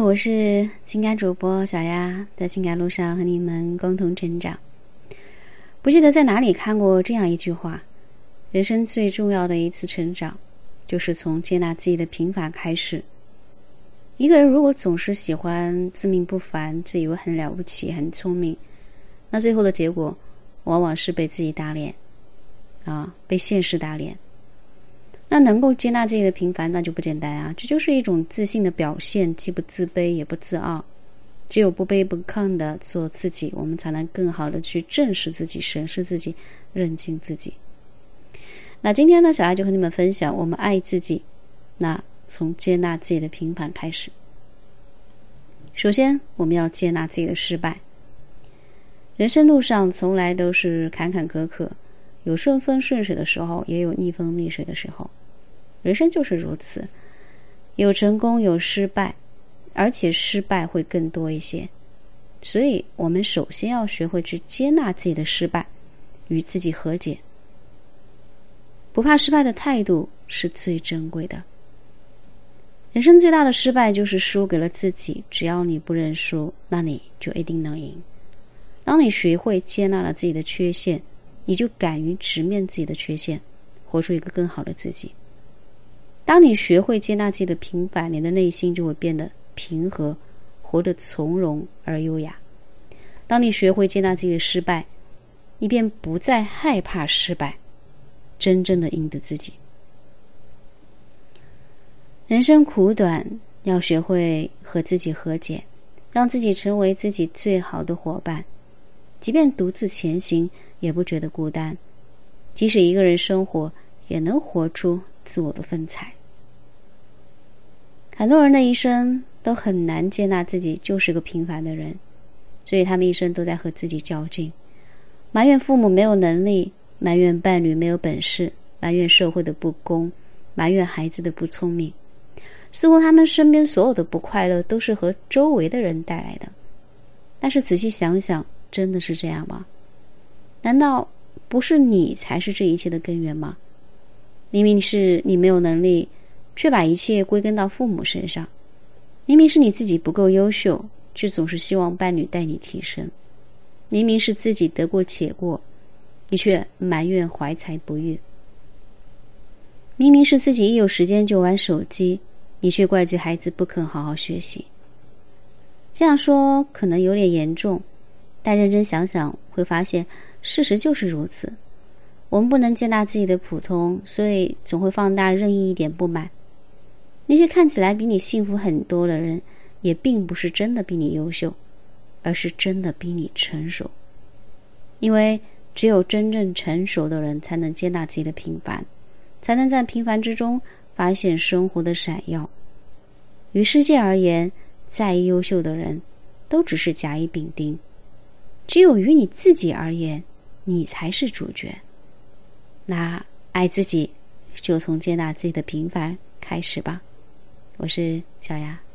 我是情感主播小丫，在情感路上和你们共同成长。不记得在哪里看过这样一句话：人生最重要的一次成长，就是从接纳自己的平凡开始。一个人如果总是喜欢自命不凡，自以为很了不起、很聪明，那最后的结果，往往是被自己打脸，啊，被现实打脸。那能够接纳自己的平凡，那就不简单啊！这就是一种自信的表现，既不自卑也不自傲，只有不卑不亢的做自己，我们才能更好的去正视自己、审视自己、认清自己。那今天呢，小爱就和你们分享，我们爱自己，那从接纳自己的平凡开始。首先，我们要接纳自己的失败。人生路上从来都是坎坎坷坷。有顺风顺水的时候，也有逆风逆水的时候，人生就是如此，有成功有失败，而且失败会更多一些。所以，我们首先要学会去接纳自己的失败，与自己和解。不怕失败的态度是最珍贵的。人生最大的失败就是输给了自己。只要你不认输，那你就一定能赢。当你学会接纳了自己的缺陷。你就敢于直面自己的缺陷，活出一个更好的自己。当你学会接纳自己的平凡，你的内心就会变得平和，活得从容而优雅。当你学会接纳自己的失败，你便不再害怕失败，真正的赢得自己。人生苦短，要学会和自己和解，让自己成为自己最好的伙伴。即便独自前行，也不觉得孤单；即使一个人生活，也能活出自我的风采。很多人的一生都很难接纳自己就是个平凡的人，所以他们一生都在和自己较劲，埋怨父母没有能力，埋怨伴侣没有本事，埋怨社会的不公，埋怨孩子的不聪明。似乎他们身边所有的不快乐都是和周围的人带来的。但是仔细想想。真的是这样吗？难道不是你才是这一切的根源吗？明明是你没有能力，却把一切归根到父母身上；明明是你自己不够优秀，却总是希望伴侣带你提升；明明是自己得过且过，你却埋怨怀才不遇；明明是自己一有时间就玩手机，你却怪罪孩子不肯好好学习。这样说可能有点严重。但认真想想，会发现事实就是如此。我们不能接纳自己的普通，所以总会放大任意一点不满。那些看起来比你幸福很多的人，也并不是真的比你优秀，而是真的比你成熟。因为只有真正成熟的人，才能接纳自己的平凡，才能在平凡之中发现生活的闪耀。于世界而言，再优秀的人，都只是甲乙丙丁。只有于你自己而言，你才是主角。那爱自己，就从接纳自己的平凡开始吧。我是小雅。